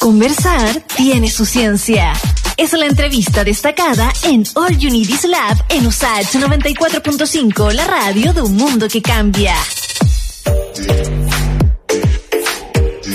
Conversar tiene su ciencia. Es la entrevista destacada en All You Need Is Lab en USAH 94.5, la radio de un mundo que cambia.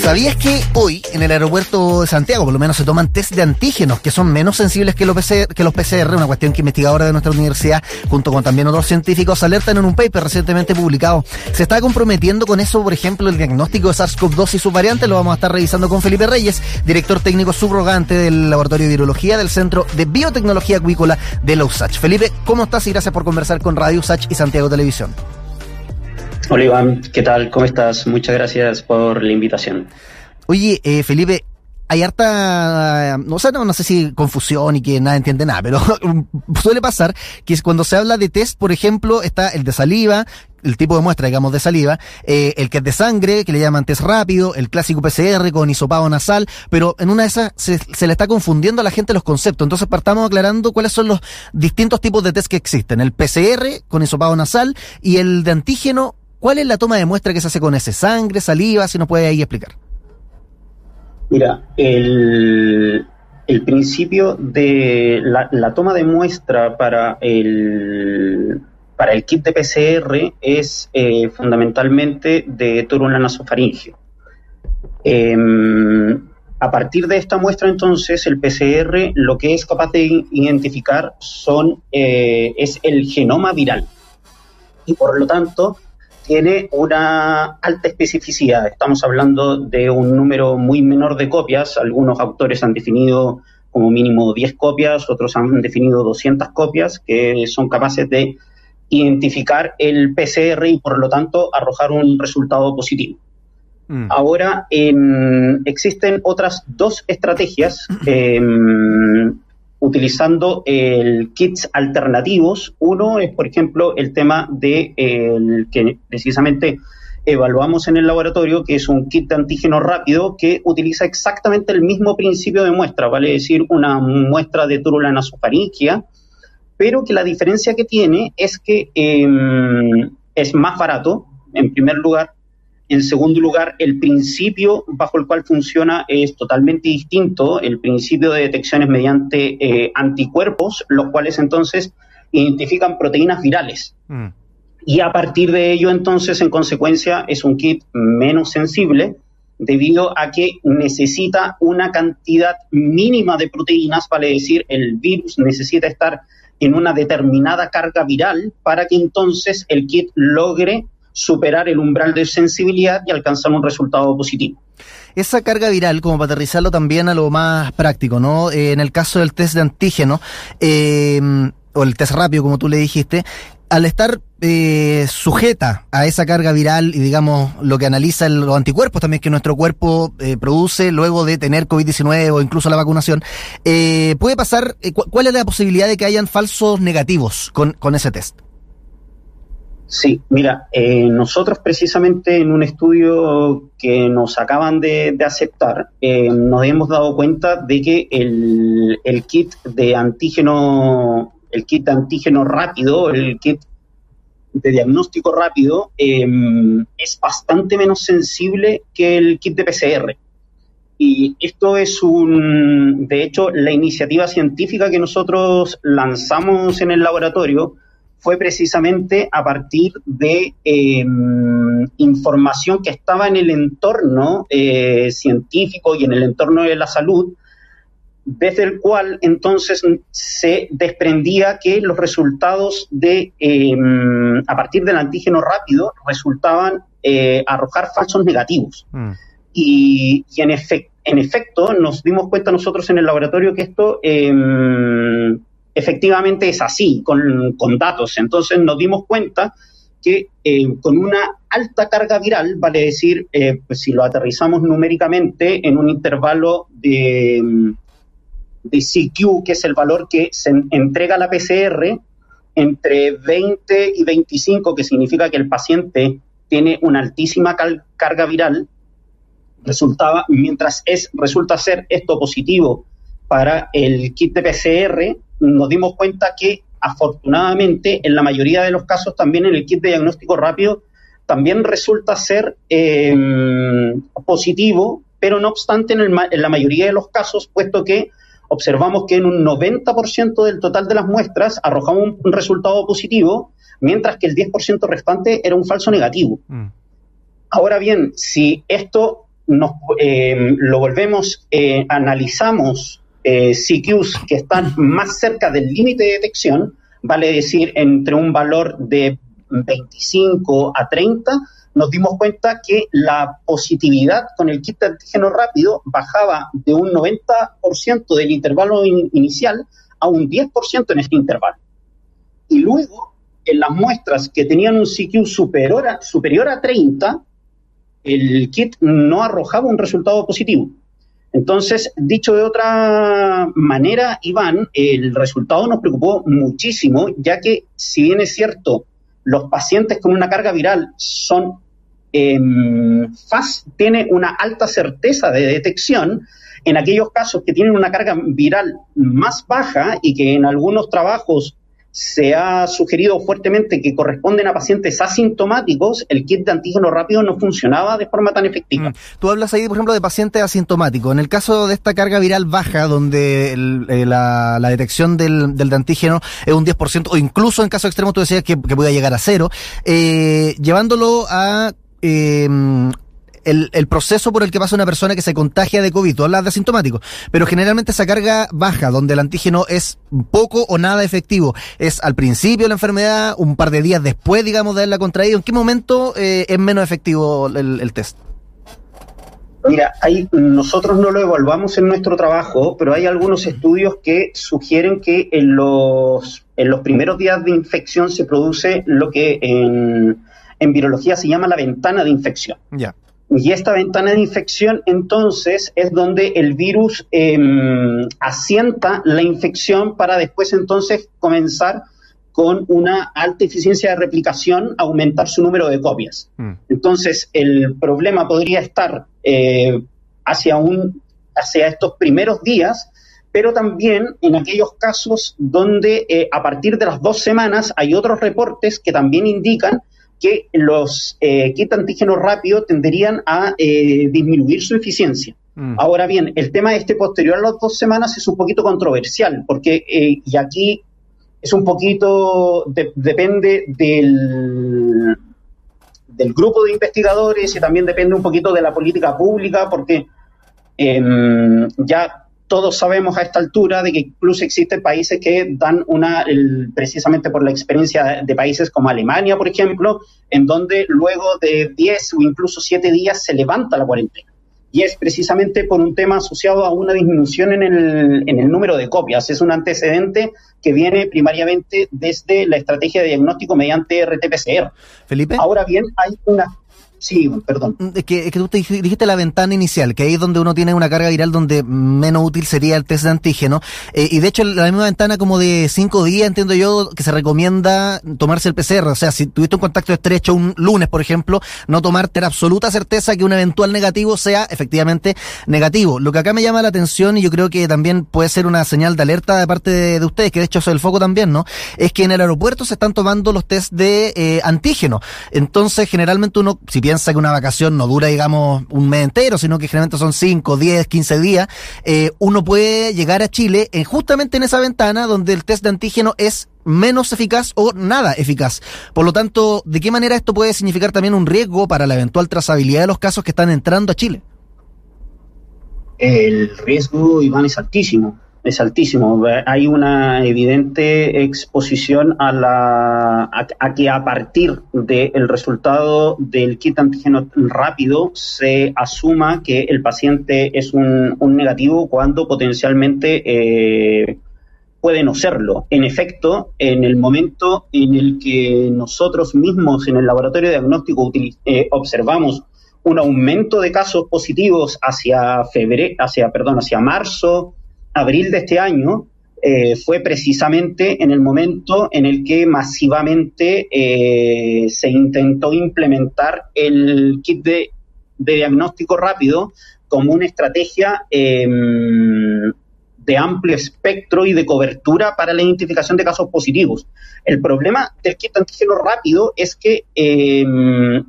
¿Sabías que hoy en el aeropuerto de Santiago por lo menos se toman test de antígenos que son menos sensibles que los, PCR, que los PCR? Una cuestión que investigadora de nuestra universidad, junto con también otros científicos, alertan en un paper recientemente publicado. Se está comprometiendo con eso, por ejemplo, el diagnóstico de SARS-CoV-2 y sus variantes. Lo vamos a estar revisando con Felipe Reyes, director técnico subrogante del Laboratorio de Virología del Centro de Biotecnología Acuícola de la USACH. Felipe, ¿cómo estás? Y gracias por conversar con Radio USACH y Santiago Televisión. Hola Iván, ¿qué tal? ¿Cómo estás? Muchas gracias por la invitación. Oye, eh, Felipe, hay harta, no, sé, no, sé si confusión y que nadie entiende nada, pero suele pasar que cuando se habla de test, por ejemplo, está el de saliva, el tipo de muestra, digamos, de saliva, eh, el que es de sangre, que le llaman test rápido, el clásico PCR con hisopado nasal, pero en una de esas se, se, le está confundiendo a la gente los conceptos. Entonces partamos aclarando cuáles son los distintos tipos de test que existen. El PCR con hisopado nasal y el de antígeno ¿Cuál es la toma de muestra que se hace con ese? ¿Sangre, saliva? Si nos puede ahí explicar. Mira, el, el principio de la, toma de muestra para el, para el kit de PCR es eh, fundamentalmente de tórula nasofaringeo. Eh, a partir de esta muestra, entonces, el PCR lo que es capaz de identificar son, eh, es el genoma viral. Y por lo tanto, tiene una alta especificidad. Estamos hablando de un número muy menor de copias. Algunos autores han definido como mínimo 10 copias, otros han definido 200 copias, que son capaces de identificar el PCR y por lo tanto arrojar un resultado positivo. Mm. Ahora, en, existen otras dos estrategias. Eh, utilizando el kits alternativos. Uno es, por ejemplo, el tema de el que precisamente evaluamos en el laboratorio, que es un kit de antígeno rápido que utiliza exactamente el mismo principio de muestra, vale decir, una muestra de tórula nasofaringia, pero que la diferencia que tiene es que eh, es más barato, en primer lugar, en segundo lugar, el principio bajo el cual funciona es totalmente distinto. El principio de detección es mediante eh, anticuerpos, los cuales entonces identifican proteínas virales. Mm. Y a partir de ello, entonces, en consecuencia, es un kit menos sensible debido a que necesita una cantidad mínima de proteínas, vale decir, el virus necesita estar en una determinada carga viral para que entonces el kit logre superar el umbral de sensibilidad y alcanzar un resultado positivo. Esa carga viral, como para aterrizarlo también a lo más práctico, ¿no? Eh, en el caso del test de antígeno, eh, o el test rápido, como tú le dijiste, al estar eh, sujeta a esa carga viral y digamos lo que analiza los anticuerpos también que nuestro cuerpo produce luego de tener COVID-19 o incluso la vacunación, puede pasar, ¿cuál es la posibilidad de que hayan falsos negativos con, con ese test? Sí, mira, eh, nosotros precisamente en un estudio que nos acaban de, aceptar, eh, nos hemos dado cuenta de que el, kit de antígeno, el kit de antígeno rápido, el kit de diagnóstico rápido, eh, es bastante menos sensible que el kit de PCR. Y esto es un, de hecho, la iniciativa científica que nosotros lanzamos en el laboratorio fue precisamente a partir de eh, información que estaba en el entorno eh, científico y en el entorno de la salud, desde el cual entonces se desprendía que los resultados de, eh, a partir del antígeno rápido, resultaban eh, arrojar falsos negativos. Mm. Y, y en, efect, en, efecto, nos dimos cuenta nosotros en el laboratorio que esto em, efectivamente es así, con, con datos. Entonces nos dimos cuenta que eh, con una alta carga viral, vale decir, eh, pues si lo aterrizamos numéricamente en un intervalo de, de CQ, que es el valor que se entrega la PCR, entre 20 y 25, que significa que el paciente tiene una altísima carga viral, resultaba, mientras es, resulta ser esto positivo para el kit de PCR, nos dimos cuenta que afortunadamente en la mayoría de los casos también en el kit de diagnóstico rápido también resulta ser eh, positivo pero no obstante en, en la mayoría de los casos, puesto que observamos que en un 90% del total de las muestras arrojamos un, resultado positivo, mientras que el 10% restante era un falso negativo. Mm. Ahora bien, si esto nos, eh, lo volvemos, eh, analizamos eh, CQs que están más cerca del límite de detección, vale decir entre un valor de 25 a 30, nos dimos cuenta que la positividad con el kit de antígeno rápido bajaba de un 90% del intervalo inicial a un 10% en este intervalo. Y luego, en las muestras que tenían un CQ superior a, superior a 30, el kit no arrojaba un resultado positivo. Entonces, dicho de otra manera, Iván, el resultado nos preocupó muchísimo, ya que si bien es cierto, los pacientes con una carga viral son eh, FAS tiene una alta certeza de detección en aquellos casos que tienen una carga viral más baja y que en algunos trabajos se ha sugerido fuertemente que corresponden a pacientes asintomáticos, el kit de antígeno rápido no funcionaba de forma tan efectiva. Mm. Tú hablas ahí, por ejemplo, de pacientes asintomáticos. En el caso de esta carga viral baja, donde eh, la, detección del, del, antígeno es un 10%, o incluso en caso extremo tú decías que, que pueda llegar a cero, eh, llevándolo a eh, el, el, proceso por el que pasa una persona que se contagia de COVID. Tú hablas de asintomático, pero generalmente esa carga baja, donde el antígeno es poco o nada efectivo, es al principio de la enfermedad, un par de días después, digamos, de haberla contraído. ¿En qué momento eh, es menos efectivo el, test? Mira, hay, nosotros no lo evaluamos en nuestro trabajo, pero hay algunos estudios que sugieren que en los, en los primeros días de infección se produce lo que en, en virología se llama la ventana de infección. Ya. Y esta ventana de infección entonces es donde el virus em, asienta la infección para después entonces comenzar con una alta eficiencia de replicación, aumentar su número de copias. Mm. Entonces, el problema podría estar eh, hacia, un, hacia estos primeros días, pero también en aquellos casos donde eh, a partir de las dos semanas hay otros reportes que también indican que los eh, kits antígenos rápidos tenderían a eh, disminuir su eficiencia. Mm. Ahora bien, el tema este posterior a las dos semanas es un poquito controversial, porque, eh, y aquí es un poquito, depende del, del grupo de investigadores y también depende un poquito de la política pública, porque em, ya todos sabemos a esta altura de que incluso existen países que dan una, precisamente por la experiencia de países como Alemania, por ejemplo, en donde luego de 10 o incluso 7 días se levanta la cuarentena. Y es precisamente por un tema asociado a una disminución en el, en el número de copias. Es un antecedente que viene primariamente desde la estrategia de diagnóstico mediante RT-PCR. Felipe. Ahora bien, hay una Sí, perdón. Mm, es que, tú te dijiste la ventana inicial, que ahí es donde uno tiene una carga viral donde menos útil sería el test de antígeno. Eh, y de hecho, la misma ventana como de cinco días, entiendo yo, que se recomienda tomarse el PCR. O sea, si tuviste un contacto estrecho un lunes, por ejemplo, no tomarte la absoluta certeza que un eventual negativo sea efectivamente negativo. Lo que acá me llama la atención, y yo creo que también puede ser una señal de alerta de parte de, ustedes, que de hecho es el foco también, ¿no? Es que en el aeropuerto se están tomando los test de eh, antígeno. Entonces, generalmente uno, si piensa que una vacación no dura, digamos, un mes entero, sino que generalmente son 5, 10, 15 días, eh, uno puede llegar a Chile en, justamente en esa ventana donde el test de antígeno es menos eficaz o nada eficaz. Por lo tanto, ¿de qué manera esto puede significar también un riesgo para la eventual trazabilidad de los casos que están entrando a Chile? El riesgo, Iván, es altísimo es altísimo. Hay una evidente exposición a, la, a, que a partir del resultado del kit antígeno rápido se asuma que el paciente es un, negativo cuando potencialmente eh, puede no serlo. En efecto, en el momento en el que nosotros mismos en el laboratorio diagnóstico eh, observamos un aumento de casos positivos hacia febrero, hacia, perdón, hacia marzo, abril de este año, eh, fue precisamente en el momento en el que masivamente eh, se intentó implementar el kit de, diagnóstico rápido como una estrategia em, de amplio espectro y de cobertura para la identificación de casos positivos. El problema del kit antígeno rápido es que em,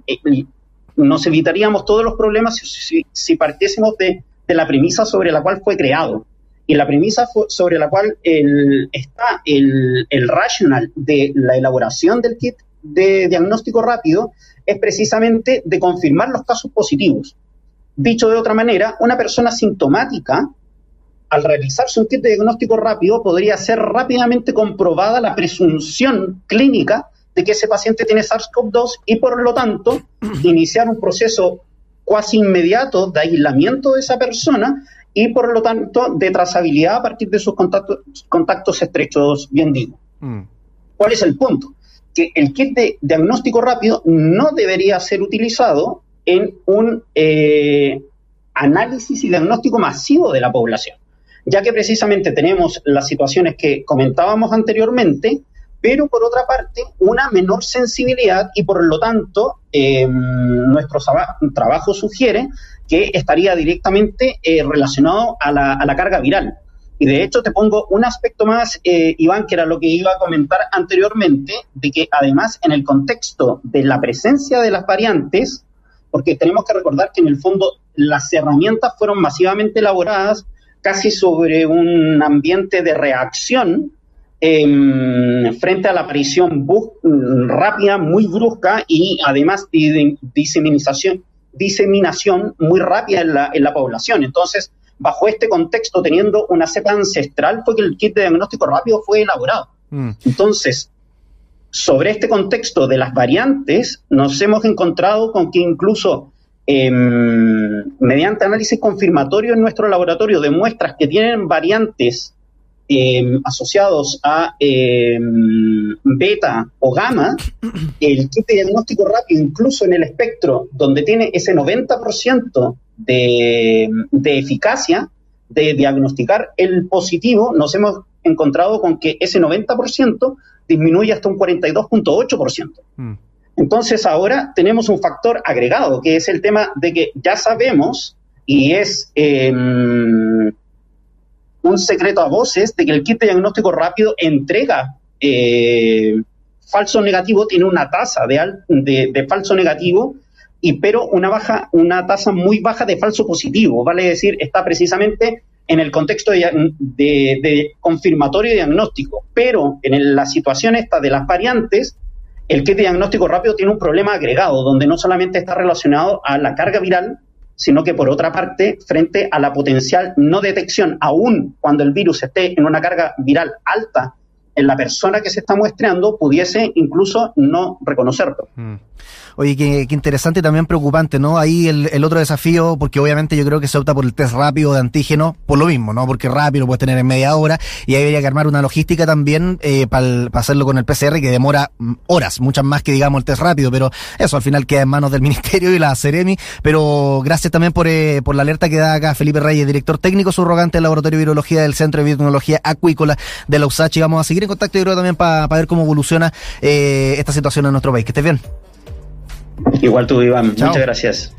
nos evitaríamos todos los problemas si, partiésemos de, la premisa sobre la cual fue creado. Y la premisa sobre la cual está el, el rational de la elaboración del kit de diagnóstico rápido es precisamente de confirmar los casos positivos. Dicho de otra manera, una persona sintomática, al realizarse un kit de diagnóstico rápido, podría ser rápidamente comprobada la presunción clínica de que ese paciente tiene SARS-CoV-2 y por lo tanto iniciar un proceso cuasi inmediato de aislamiento de esa persona y por lo tanto de trazabilidad a partir de sus contactos, contactos estrechos, bien digo. Mm. ¿Cuál es el punto? Que el kit de diagnóstico rápido no debería ser utilizado en un eh, análisis y diagnóstico masivo de la población, ya que precisamente tenemos las situaciones que comentábamos anteriormente, pero por otra parte una menor sensibilidad y por lo tanto em, nuestro trabajo sugiere que estaría directamente eh, relacionado a la, carga viral. Y de hecho te pongo un aspecto más, eh, Iván, que era lo que iba a comentar anteriormente, de que además en el contexto de la presencia de las variantes, porque tenemos que recordar que en el fondo las herramientas fueron masivamente elaboradas casi sobre un ambiente de reacción Em, frente a la aparición rápida, muy brusca y además de diseminación, diseminación muy rápida en la, en la población. Entonces, bajo este contexto, teniendo una cepa ancestral, fue que el kit de diagnóstico rápido fue elaborado. Mm. Entonces, sobre este contexto de las variantes, nos hemos encontrado con que incluso em, mediante análisis confirmatorio en nuestro laboratorio de muestras que tienen variantes Em, asociados a em, beta o gamma, el kit de diagnóstico rápido, incluso en el espectro, donde tiene ese 90% de, de eficacia de diagnosticar el positivo, nos hemos encontrado con que ese 90% disminuye hasta un 42.8%. Mm. Entonces ahora tenemos un factor agregado, que es el tema de que ya sabemos y es eh, un secreto a voces de que el kit de diagnóstico rápido entrega eh, falso negativo, tiene una tasa de, de, falso negativo, y pero una baja, una tasa muy baja de falso positivo, vale decir, está precisamente en el contexto de, de confirmatorio diagnóstico, pero en la situación esta de las variantes, el kit de diagnóstico rápido tiene un problema agregado, donde no solamente está relacionado a la carga viral, sino que por otra parte, frente a la potencial no detección, aún cuando el virus esté en una carga viral alta en la persona que se está muestreando, pudiese incluso no reconocerlo. Mm. Oye, qué, interesante y también preocupante, ¿no? Ahí el, otro desafío, porque obviamente yo creo que se opta por el test rápido de antígeno, por lo mismo, ¿no? Porque rápido lo puedes tener en media hora y ahí habría que armar una logística también eh, para hacerlo con el PCR que demora mm, horas, muchas más que digamos el test rápido, pero eso al final queda en manos del Ministerio y la Ceremi. Pero gracias también por, eh, por la alerta que da acá Felipe Reyes, director técnico subrogante del Laboratorio de Virología del Centro de Biotecnología Acuícola de la USACH. Y vamos a seguir en contacto, yo creo, también para ver cómo evoluciona eh, esta situación en nuestro país. Que estés bien. Igual tú, Iván. Muchas gracias.